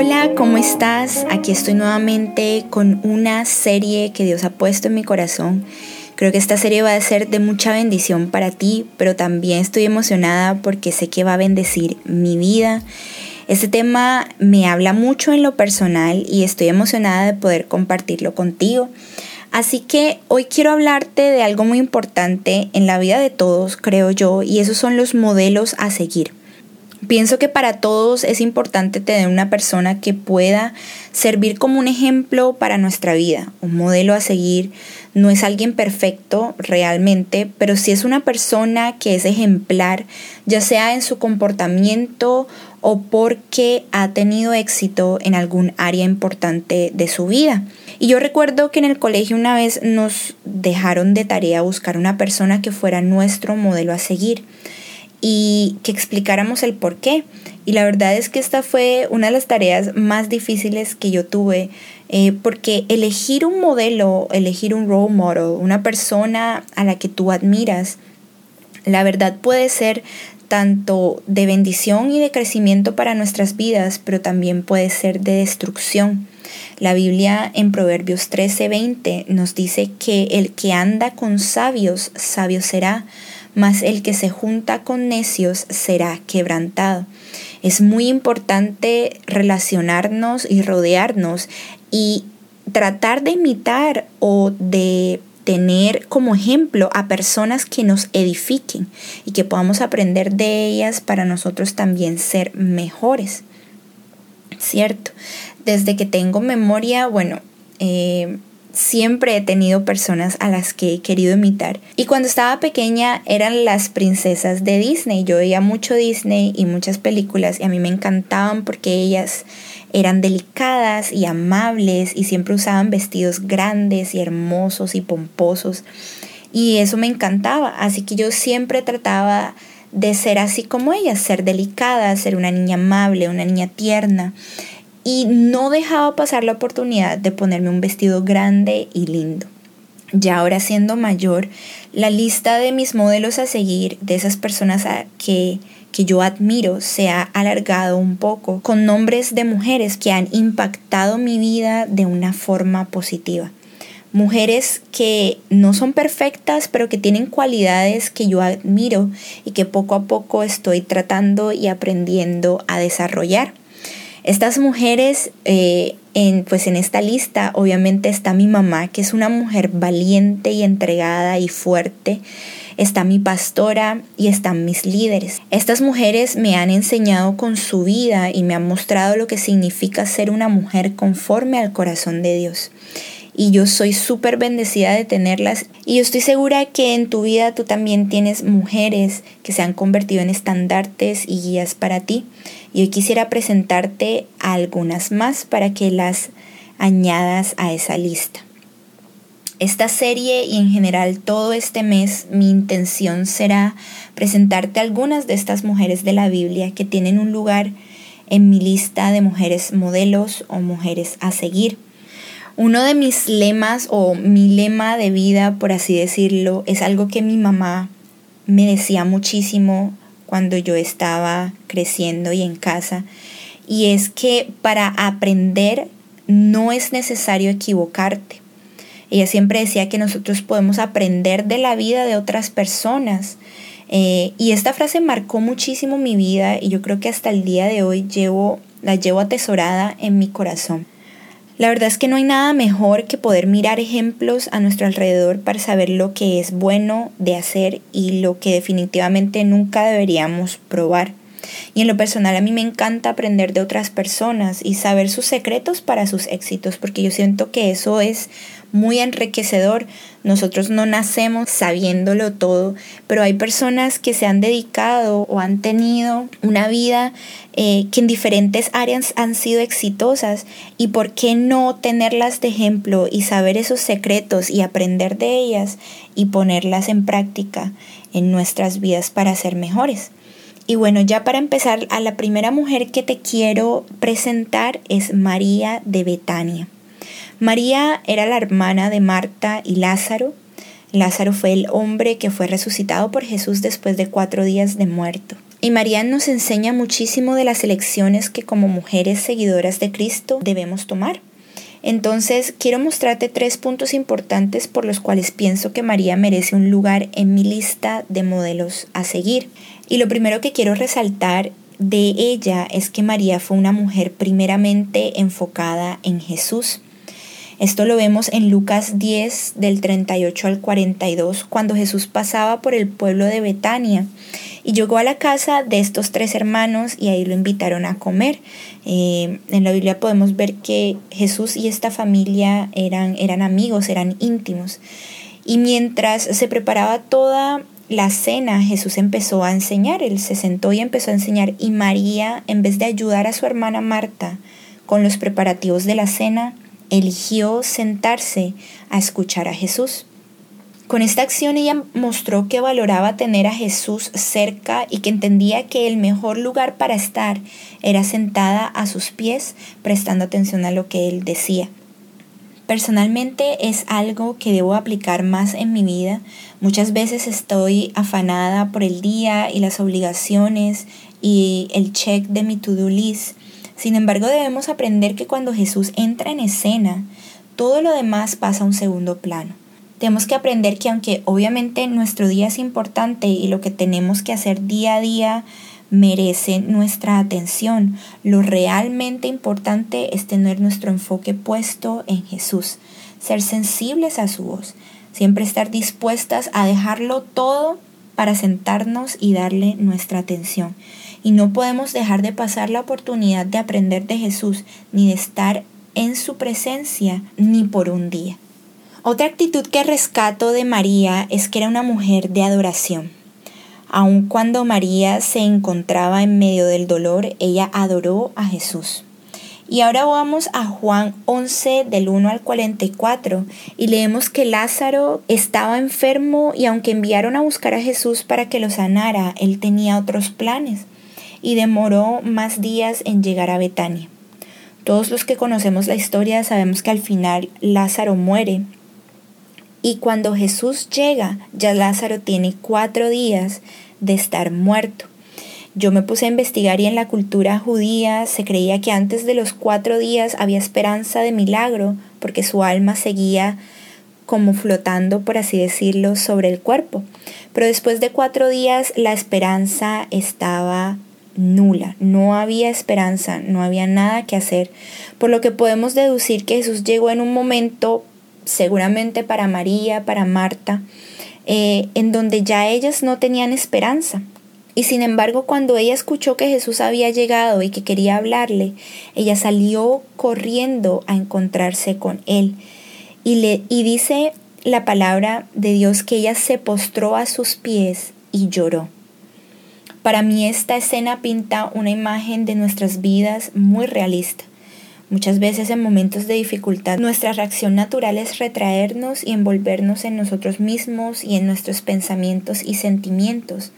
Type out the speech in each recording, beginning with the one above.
Hola, ¿cómo estás? Aquí estoy nuevamente con una serie que Dios ha puesto en mi corazón. Creo que esta serie va a ser de mucha bendición para ti, pero también estoy emocionada porque sé que va a bendecir mi vida. Este tema me habla mucho en lo personal y estoy emocionada de poder compartirlo contigo. Así que hoy quiero hablarte de algo muy importante en la vida de todos, creo yo, y esos son los modelos a seguir. Pienso que para todos es importante tener una persona que pueda servir como un ejemplo para nuestra vida, un modelo a seguir. No es alguien perfecto realmente, pero sí es una persona que es ejemplar, ya sea en su comportamiento o porque ha tenido éxito en algún área importante de su vida. Y yo recuerdo que en el colegio una vez nos dejaron de tarea buscar una persona que fuera nuestro modelo a seguir y que explicáramos el por qué. Y la verdad es que esta fue una de las tareas más difíciles que yo tuve, eh, porque elegir un modelo, elegir un role model, una persona a la que tú admiras, la verdad puede ser tanto de bendición y de crecimiento para nuestras vidas, pero también puede ser de destrucción. La Biblia en Proverbios 13:20 nos dice que el que anda con sabios, sabio será, mas el que se junta con necios será quebrantado. Es muy importante relacionarnos y rodearnos y tratar de imitar o de tener como ejemplo a personas que nos edifiquen y que podamos aprender de ellas para nosotros también ser mejores. ¿Cierto? Desde que tengo memoria, bueno, eh, siempre he tenido personas a las que he querido imitar. Y cuando estaba pequeña eran las princesas de Disney. Yo veía mucho Disney y muchas películas y a mí me encantaban porque ellas eran delicadas y amables y siempre usaban vestidos grandes y hermosos y pomposos. Y eso me encantaba. Así que yo siempre trataba de ser así como ellas, ser delicada, ser una niña amable, una niña tierna y no dejaba pasar la oportunidad de ponerme un vestido grande y lindo. Ya ahora siendo mayor, la lista de mis modelos a seguir, de esas personas a que, que yo admiro, se ha alargado un poco con nombres de mujeres que han impactado mi vida de una forma positiva. Mujeres que no son perfectas, pero que tienen cualidades que yo admiro y que poco a poco estoy tratando y aprendiendo a desarrollar. Estas mujeres, eh, en, pues en esta lista obviamente está mi mamá, que es una mujer valiente y entregada y fuerte. Está mi pastora y están mis líderes. Estas mujeres me han enseñado con su vida y me han mostrado lo que significa ser una mujer conforme al corazón de Dios y yo soy súper bendecida de tenerlas y yo estoy segura que en tu vida tú también tienes mujeres que se han convertido en estandartes y guías para ti y hoy quisiera presentarte algunas más para que las añadas a esa lista. Esta serie y en general todo este mes mi intención será presentarte algunas de estas mujeres de la Biblia que tienen un lugar en mi lista de mujeres modelos o mujeres a seguir. Uno de mis lemas o mi lema de vida, por así decirlo, es algo que mi mamá me decía muchísimo cuando yo estaba creciendo y en casa. Y es que para aprender no es necesario equivocarte. Ella siempre decía que nosotros podemos aprender de la vida de otras personas. Eh, y esta frase marcó muchísimo mi vida y yo creo que hasta el día de hoy llevo, la llevo atesorada en mi corazón. La verdad es que no hay nada mejor que poder mirar ejemplos a nuestro alrededor para saber lo que es bueno de hacer y lo que definitivamente nunca deberíamos probar. Y en lo personal a mí me encanta aprender de otras personas y saber sus secretos para sus éxitos, porque yo siento que eso es muy enriquecedor. Nosotros no nacemos sabiéndolo todo, pero hay personas que se han dedicado o han tenido una vida eh, que en diferentes áreas han sido exitosas y por qué no tenerlas de ejemplo y saber esos secretos y aprender de ellas y ponerlas en práctica en nuestras vidas para ser mejores. Y bueno, ya para empezar, a la primera mujer que te quiero presentar es María de Betania. María era la hermana de Marta y Lázaro. Lázaro fue el hombre que fue resucitado por Jesús después de cuatro días de muerto. Y María nos enseña muchísimo de las elecciones que como mujeres seguidoras de Cristo debemos tomar. Entonces, quiero mostrarte tres puntos importantes por los cuales pienso que María merece un lugar en mi lista de modelos a seguir. Y lo primero que quiero resaltar de ella es que María fue una mujer primeramente enfocada en Jesús. Esto lo vemos en Lucas 10 del 38 al 42, cuando Jesús pasaba por el pueblo de Betania y llegó a la casa de estos tres hermanos y ahí lo invitaron a comer. Eh, en la Biblia podemos ver que Jesús y esta familia eran, eran amigos, eran íntimos. Y mientras se preparaba toda la cena, Jesús empezó a enseñar, él se sentó y empezó a enseñar y María, en vez de ayudar a su hermana Marta con los preparativos de la cena, eligió sentarse a escuchar a Jesús. Con esta acción ella mostró que valoraba tener a Jesús cerca y que entendía que el mejor lugar para estar era sentada a sus pies prestando atención a lo que él decía. Personalmente es algo que debo aplicar más en mi vida. Muchas veces estoy afanada por el día y las obligaciones y el check de mi to-do list sin embargo, debemos aprender que cuando Jesús entra en escena, todo lo demás pasa a un segundo plano. Tenemos que aprender que aunque obviamente nuestro día es importante y lo que tenemos que hacer día a día merece nuestra atención, lo realmente importante es tener nuestro enfoque puesto en Jesús, ser sensibles a su voz, siempre estar dispuestas a dejarlo todo para sentarnos y darle nuestra atención y no podemos dejar de pasar la oportunidad de aprender de Jesús ni de estar en su presencia ni por un día. Otra actitud que rescato de María es que era una mujer de adoración. Aun cuando María se encontraba en medio del dolor, ella adoró a Jesús. Y ahora vamos a Juan 11 del 1 al 44 y leemos que Lázaro estaba enfermo y aunque enviaron a buscar a Jesús para que lo sanara, él tenía otros planes y demoró más días en llegar a Betania. Todos los que conocemos la historia sabemos que al final Lázaro muere y cuando Jesús llega ya Lázaro tiene cuatro días de estar muerto. Yo me puse a investigar y en la cultura judía se creía que antes de los cuatro días había esperanza de milagro porque su alma seguía como flotando, por así decirlo, sobre el cuerpo. Pero después de cuatro días la esperanza estaba nula, no había esperanza, no había nada que hacer, por lo que podemos deducir que Jesús llegó en un momento, seguramente para María, para Marta, eh, en donde ya ellas no tenían esperanza. Y sin embargo, cuando ella escuchó que Jesús había llegado y que quería hablarle, ella salió corriendo a encontrarse con él. Y, le, y dice la palabra de Dios que ella se postró a sus pies y lloró. Para mí esta escena pinta una imagen de nuestras vidas muy realista. Muchas veces en momentos de dificultad nuestra reacción natural es retraernos y envolvernos en nosotros mismos y en nuestros pensamientos y sentimientos,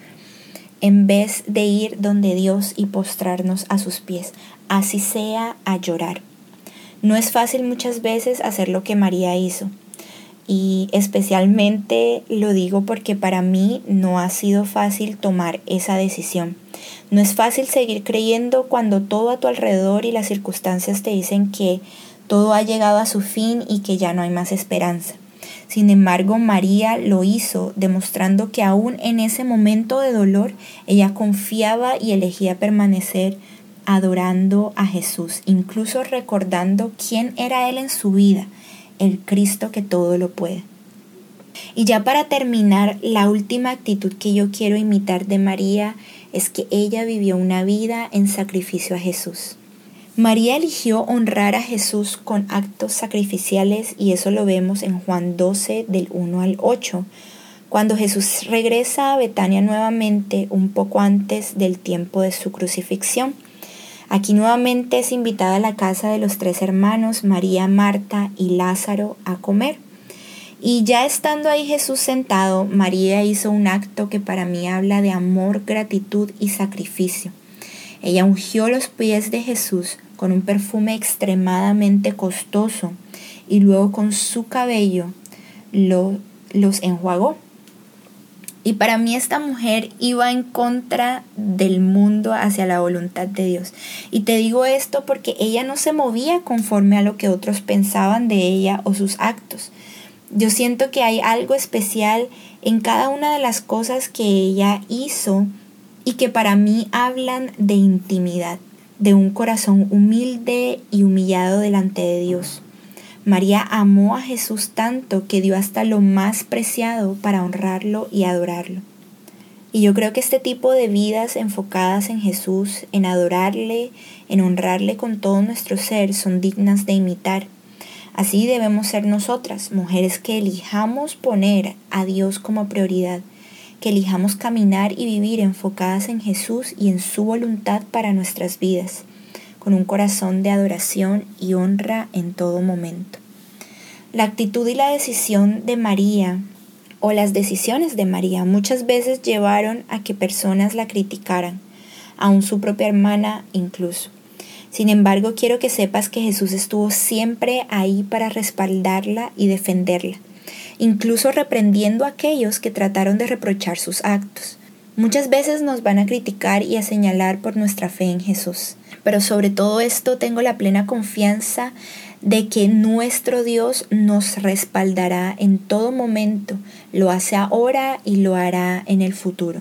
en vez de ir donde Dios y postrarnos a sus pies, así sea a llorar. No es fácil muchas veces hacer lo que María hizo y especialmente lo digo porque para mí no ha sido fácil tomar esa decisión. No es fácil seguir creyendo cuando todo a tu alrededor y las circunstancias te dicen que todo ha llegado a su fin y que ya no hay más esperanza. Sin embargo, María lo hizo, demostrando que aún en ese momento de dolor, ella confiaba y elegía permanecer adorando a Jesús, incluso recordando quién era Él en su vida el Cristo que todo lo puede. Y ya para terminar, la última actitud que yo quiero imitar de María es que ella vivió una vida en sacrificio a Jesús. María eligió honrar a Jesús con actos sacrificiales y eso lo vemos en Juan 12 del 1 al 8, cuando Jesús regresa a Betania nuevamente un poco antes del tiempo de su crucifixión. Aquí nuevamente es invitada a la casa de los tres hermanos, María, Marta y Lázaro, a comer. Y ya estando ahí Jesús sentado, María hizo un acto que para mí habla de amor, gratitud y sacrificio. Ella ungió los pies de Jesús con un perfume extremadamente costoso y luego con su cabello lo, los enjuagó. Y para mí esta mujer iba en contra del mundo hacia la voluntad de Dios. Y te digo esto porque ella no se movía conforme a lo que otros pensaban de ella o sus actos. Yo siento que hay algo especial en cada una de las cosas que ella hizo y que para mí hablan de intimidad, de un corazón humilde y humillado delante de Dios. María amó a Jesús tanto que dio hasta lo más preciado para honrarlo y adorarlo. Y yo creo que este tipo de vidas enfocadas en Jesús, en adorarle, en honrarle con todo nuestro ser, son dignas de imitar. Así debemos ser nosotras, mujeres que elijamos poner a Dios como prioridad, que elijamos caminar y vivir enfocadas en Jesús y en su voluntad para nuestras vidas con un corazón de adoración y honra en todo momento. La actitud y la decisión de María o las decisiones de María muchas veces llevaron a que personas la criticaran, aun su propia hermana incluso. Sin embargo, quiero que sepas que Jesús estuvo siempre ahí para respaldarla y defenderla, incluso reprendiendo a aquellos que trataron de reprochar sus actos. Muchas veces nos van a criticar y a señalar por nuestra fe en Jesús, pero sobre todo esto tengo la plena confianza de que nuestro Dios nos respaldará en todo momento, lo hace ahora y lo hará en el futuro.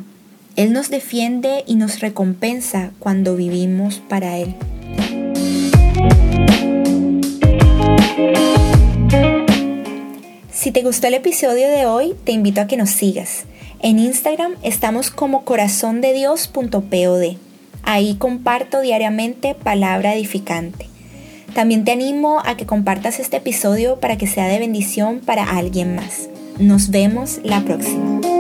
Él nos defiende y nos recompensa cuando vivimos para Él. Si te gustó el episodio de hoy, te invito a que nos sigas. En Instagram estamos como corazondedios.pod. Ahí comparto diariamente palabra edificante. También te animo a que compartas este episodio para que sea de bendición para alguien más. Nos vemos la próxima.